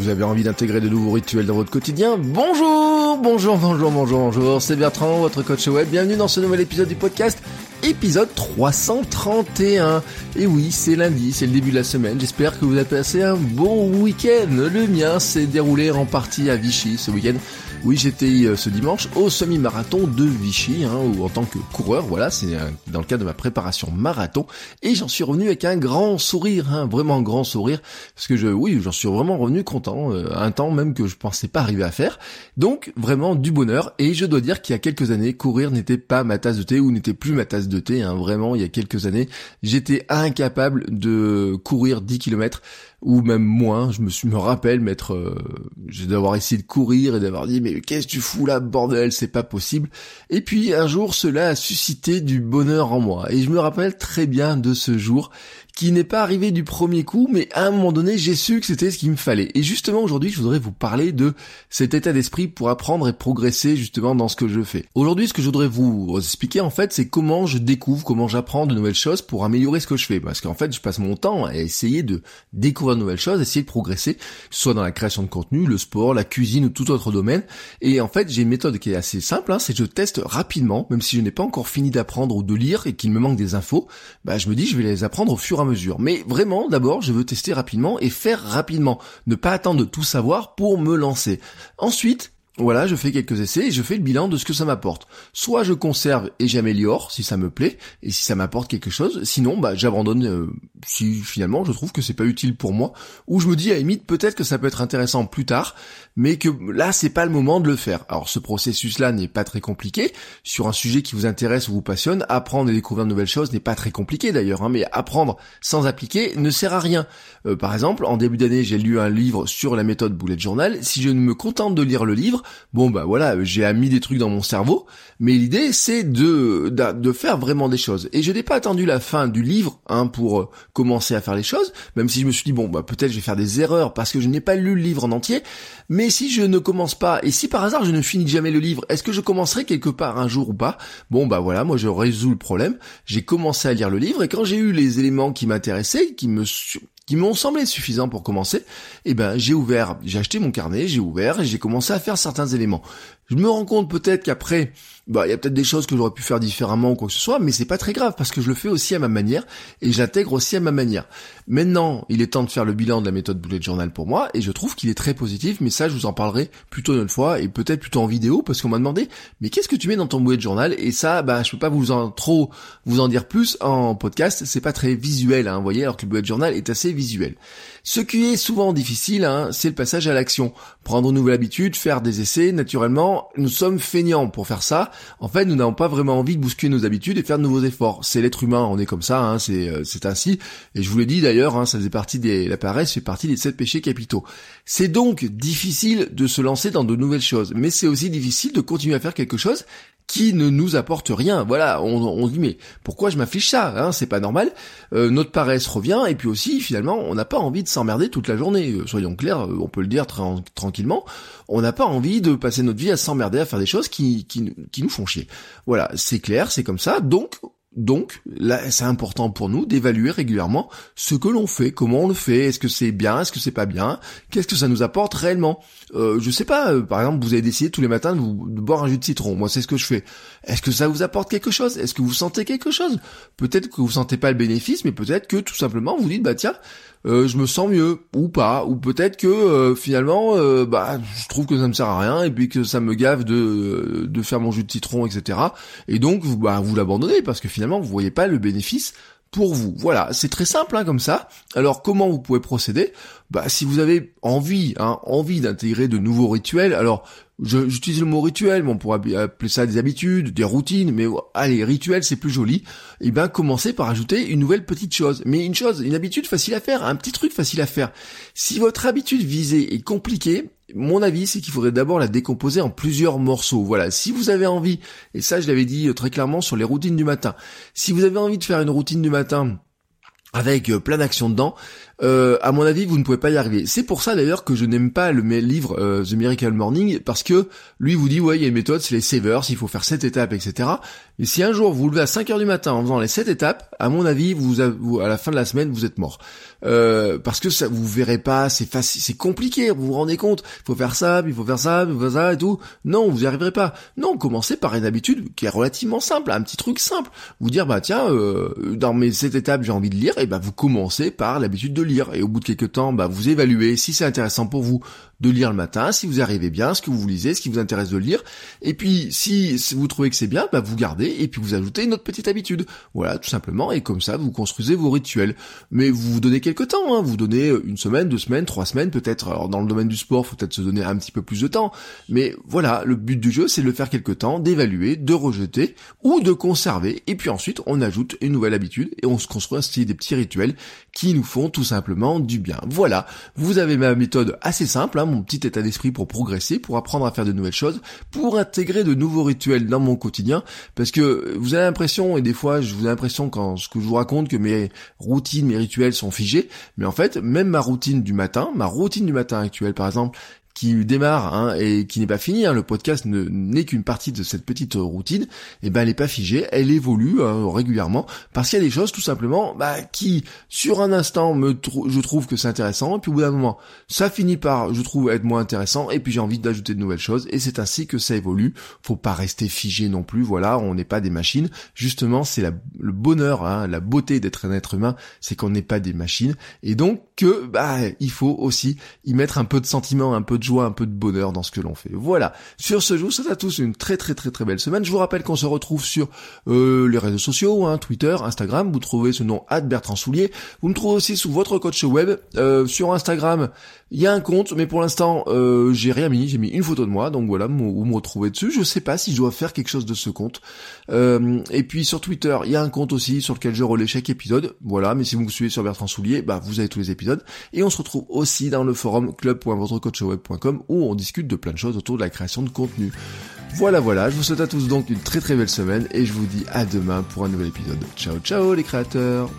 Vous avez envie d'intégrer de nouveaux rituels dans votre quotidien Bonjour, bonjour, bonjour, bonjour, bonjour. C'est Bertrand, votre coach web. Bienvenue dans ce nouvel épisode du podcast, épisode 331. Et oui, c'est lundi, c'est le début de la semaine. J'espère que vous avez passé un bon week-end. Le mien s'est déroulé en partie à Vichy ce week-end. Oui, j'étais euh, ce dimanche au semi-marathon de Vichy, hein, ou en tant que coureur, voilà, c'est euh, dans le cadre de ma préparation marathon, et j'en suis revenu avec un grand sourire, hein, vraiment grand sourire, parce que je, oui, j'en suis vraiment revenu content, euh, un temps même que je pensais pas arriver à faire, donc vraiment du bonheur, et je dois dire qu'il y a quelques années, courir n'était pas ma tasse de thé, ou n'était plus ma tasse de thé, hein, vraiment, il y a quelques années, j'étais incapable de courir 10 km, ou même moins. Je me suis me rappelle m'être, euh, d'avoir essayé de courir et d'avoir dit mais qu'est-ce que tu fous là bordel, c'est pas possible. Et puis un jour cela a suscité du bonheur en moi et je me rappelle très bien de ce jour qui n'est pas arrivé du premier coup, mais à un moment donné, j'ai su que c'était ce qu'il me fallait. Et justement, aujourd'hui, je voudrais vous parler de cet état d'esprit pour apprendre et progresser justement dans ce que je fais. Aujourd'hui, ce que je voudrais vous expliquer, en fait, c'est comment je découvre, comment j'apprends de nouvelles choses pour améliorer ce que je fais. Parce qu'en fait, je passe mon temps à essayer de découvrir nouvelles choses, essayer de progresser, soit dans la création de contenu, le sport, la cuisine ou tout autre domaine. Et en fait, j'ai une méthode qui est assez simple, hein, c'est que je teste rapidement, même si je n'ai pas encore fini d'apprendre ou de lire et qu'il me manque des infos, bah, je me dis, je vais les apprendre au fur et à mesure mais vraiment, d'abord, je veux tester rapidement et faire rapidement. Ne pas attendre de tout savoir pour me lancer. Ensuite, voilà, je fais quelques essais et je fais le bilan de ce que ça m'apporte. Soit je conserve et j'améliore si ça me plaît et si ça m'apporte quelque chose. Sinon, bah j'abandonne euh, si finalement je trouve que c'est pas utile pour moi. Ou je me dis à limite peut-être que ça peut être intéressant plus tard, mais que là c'est pas le moment de le faire. Alors ce processus-là n'est pas très compliqué sur un sujet qui vous intéresse ou vous passionne. Apprendre et découvrir de nouvelles choses n'est pas très compliqué d'ailleurs, hein, mais apprendre sans appliquer ne sert à rien. Euh, par exemple, en début d'année, j'ai lu un livre sur la méthode bullet journal. Si je ne me contente de lire le livre bon bah voilà, j'ai mis des trucs dans mon cerveau, mais l'idée c'est de, de, faire vraiment des choses. Et je n'ai pas attendu la fin du livre hein, pour euh, commencer à faire les choses, même si je me suis dit bon bah peut-être je vais faire des erreurs parce que je n'ai pas lu le livre en entier, mais si je ne commence pas, et si par hasard je ne finis jamais le livre, est-ce que je commencerai quelque part un jour ou pas? Bon bah voilà, moi je résous le problème, j'ai commencé à lire le livre et quand j'ai eu les éléments qui m'intéressaient, qui me qui m'ont semblé suffisants pour commencer, eh ben j'ai ouvert, j'ai acheté mon carnet, j'ai ouvert et j'ai commencé à faire certains éléments. Je me rends compte peut-être qu'après, bah il y a peut-être des choses que j'aurais pu faire différemment ou quoi que ce soit, mais c'est pas très grave parce que je le fais aussi à ma manière et j'intègre aussi à ma manière. Maintenant, il est temps de faire le bilan de la méthode bullet journal pour moi et je trouve qu'il est très positif, mais ça je vous en parlerai plutôt une autre fois et peut-être plutôt en vidéo parce qu'on m'a demandé mais qu'est-ce que tu mets dans ton bullet journal? Et ça bah je peux pas vous en trop vous en dire plus en podcast, c'est pas très visuel hein, vous voyez alors que le bullet journal est assez visuel. Ce qui est souvent difficile, hein, c'est le passage à l'action. Prendre une nouvelle habitude, faire des essais, naturellement, nous sommes feignants pour faire ça. En fait, nous n'avons pas vraiment envie de bousculer nos habitudes et faire de nouveaux efforts. C'est l'être humain, on est comme ça, hein, c'est euh, c'est ainsi. Et je vous l'ai dit d'ailleurs, hein, ça faisait partie des la paresse fait partie des sept péchés capitaux. C'est donc difficile de se lancer dans de nouvelles choses, mais c'est aussi difficile de continuer à faire quelque chose qui ne nous apporte rien. Voilà, on, on dit mais pourquoi je m'affiche ça hein, C'est pas normal. Euh, notre paresse revient et puis aussi finalement on n'a pas envie de s'emmerder toute la journée. Euh, soyons clairs, on peut le dire tranquillement. On n'a pas envie de passer notre vie à s'emmerder à faire des choses qui, qui, nous font chier. Voilà, c'est clair, c'est comme ça. Donc donc, là, c'est important pour nous d'évaluer régulièrement ce que l'on fait, comment on le fait, est-ce que c'est bien, est-ce que c'est pas bien, qu'est-ce que ça nous apporte réellement. Euh, je sais pas, euh, par exemple, vous avez décidé tous les matins de, vous, de boire un jus de citron. Moi, c'est ce que je fais. Est-ce que ça vous apporte quelque chose? Est-ce que vous sentez quelque chose? Peut-être que vous sentez pas le bénéfice, mais peut-être que tout simplement vous dites, bah tiens, euh, je me sens mieux ou pas, ou peut-être que euh, finalement, euh, bah, je trouve que ça me sert à rien et puis que ça me gave de de faire mon jus de citron, etc. Et donc, bah, vous l'abandonnez parce que finalement, vous voyez pas le bénéfice pour vous. Voilà, c'est très simple hein, comme ça. Alors comment vous pouvez procéder? Bah si vous avez envie, hein, envie d'intégrer de nouveaux rituels. Alors j'utilise le mot rituel, mais on pourrait appeler ça des habitudes, des routines, mais allez, rituel c'est plus joli. Et eh ben commencez par ajouter une nouvelle petite chose. Mais une chose, une habitude facile à faire, un petit truc facile à faire. Si votre habitude visée est compliquée, mon avis, c'est qu'il faudrait d'abord la décomposer en plusieurs morceaux. Voilà, si vous avez envie, et ça je l'avais dit euh, très clairement sur les routines du matin, si vous avez envie de faire une routine du matin avec euh, plein d'actions dedans, euh, à mon avis, vous ne pouvez pas y arriver. C'est pour ça d'ailleurs que je n'aime pas le livre The Miracle Morning, parce que lui vous dit, ouais, il y a une méthode, c'est les savers, il faut faire cette étapes, etc. Et si un jour vous vous levez à 5 heures du matin en faisant les 7 étapes, à mon avis, vous, à la fin de la semaine, vous êtes mort. Euh, parce que ça vous verrez pas, c'est facile, c'est compliqué, vous vous rendez compte, il faut faire ça, il faut faire ça, il faut faire ça et tout. Non, vous y arriverez pas. Non, commencez par une habitude qui est relativement simple, un petit truc simple. Vous dire bah tiens, euh, dans mes sept étapes j'ai envie de lire, et bah vous commencez par l'habitude de lire et au bout de quelques temps, bah vous évaluez si c'est intéressant pour vous de lire le matin, si vous arrivez bien, ce que vous lisez, ce qui vous intéresse de lire. Et puis, si vous trouvez que c'est bien, bah, vous gardez et puis vous ajoutez une autre petite habitude. Voilà, tout simplement. Et comme ça, vous construisez vos rituels. Mais vous vous donnez quelques temps. Hein. Vous donnez une semaine, deux semaines, trois semaines, peut-être. Alors, dans le domaine du sport, faut peut-être se donner un petit peu plus de temps. Mais voilà, le but du jeu, c'est de le faire quelque temps, d'évaluer, de rejeter ou de conserver. Et puis ensuite, on ajoute une nouvelle habitude et on se construit ainsi des petits rituels qui nous font tout simplement du bien. Voilà, vous avez ma méthode assez simple. Hein mon petit état d'esprit pour progresser, pour apprendre à faire de nouvelles choses, pour intégrer de nouveaux rituels dans mon quotidien, parce que vous avez l'impression, et des fois je vous ai l'impression quand ce que je vous raconte que mes routines, mes rituels sont figés, mais en fait, même ma routine du matin, ma routine du matin actuelle par exemple, qui démarre hein, et qui n'est pas fini, hein, le podcast n'est qu'une partie de cette petite routine, et eh ben elle n'est pas figée, elle évolue hein, régulièrement. Parce qu'il y a des choses tout simplement bah, qui sur un instant me je trouve que c'est intéressant. Et puis au bout d'un moment ça finit par je trouve être moins intéressant. Et puis j'ai envie d'ajouter de nouvelles choses. Et c'est ainsi que ça évolue. Faut pas rester figé non plus, voilà, on n'est pas des machines. Justement c'est le bonheur, hein, la beauté d'être un être humain, c'est qu'on n'est pas des machines. Et donc que bah il faut aussi y mettre un peu de sentiment, un peu joie, un peu de bonheur dans ce que l'on fait. Voilà. Sur ce, je vous souhaite à tous une très très très très belle semaine. Je vous rappelle qu'on se retrouve sur euh, les réseaux sociaux, hein, Twitter, Instagram. Vous trouvez ce nom Bertrand Soulier. Vous me trouvez aussi sous votre coach web. Euh, sur Instagram, il y a un compte, mais pour l'instant, euh, j'ai rien mis. J'ai mis une photo de moi, donc voilà, vous me retrouvez dessus. Je sais pas si je dois faire quelque chose de ce compte. et puis sur Twitter, il y a un compte aussi sur lequel je relais chaque épisode. Voilà, mais si vous me suivez sur Bertrand Soulier, bah vous avez tous les épisodes. Et on se retrouve aussi dans le forum club.votrecoachweb.com où on discute de plein de choses autour de la création de contenu. Voilà, voilà, je vous souhaite à tous donc une très très belle semaine et je vous dis à demain pour un nouvel épisode. Ciao ciao les créateurs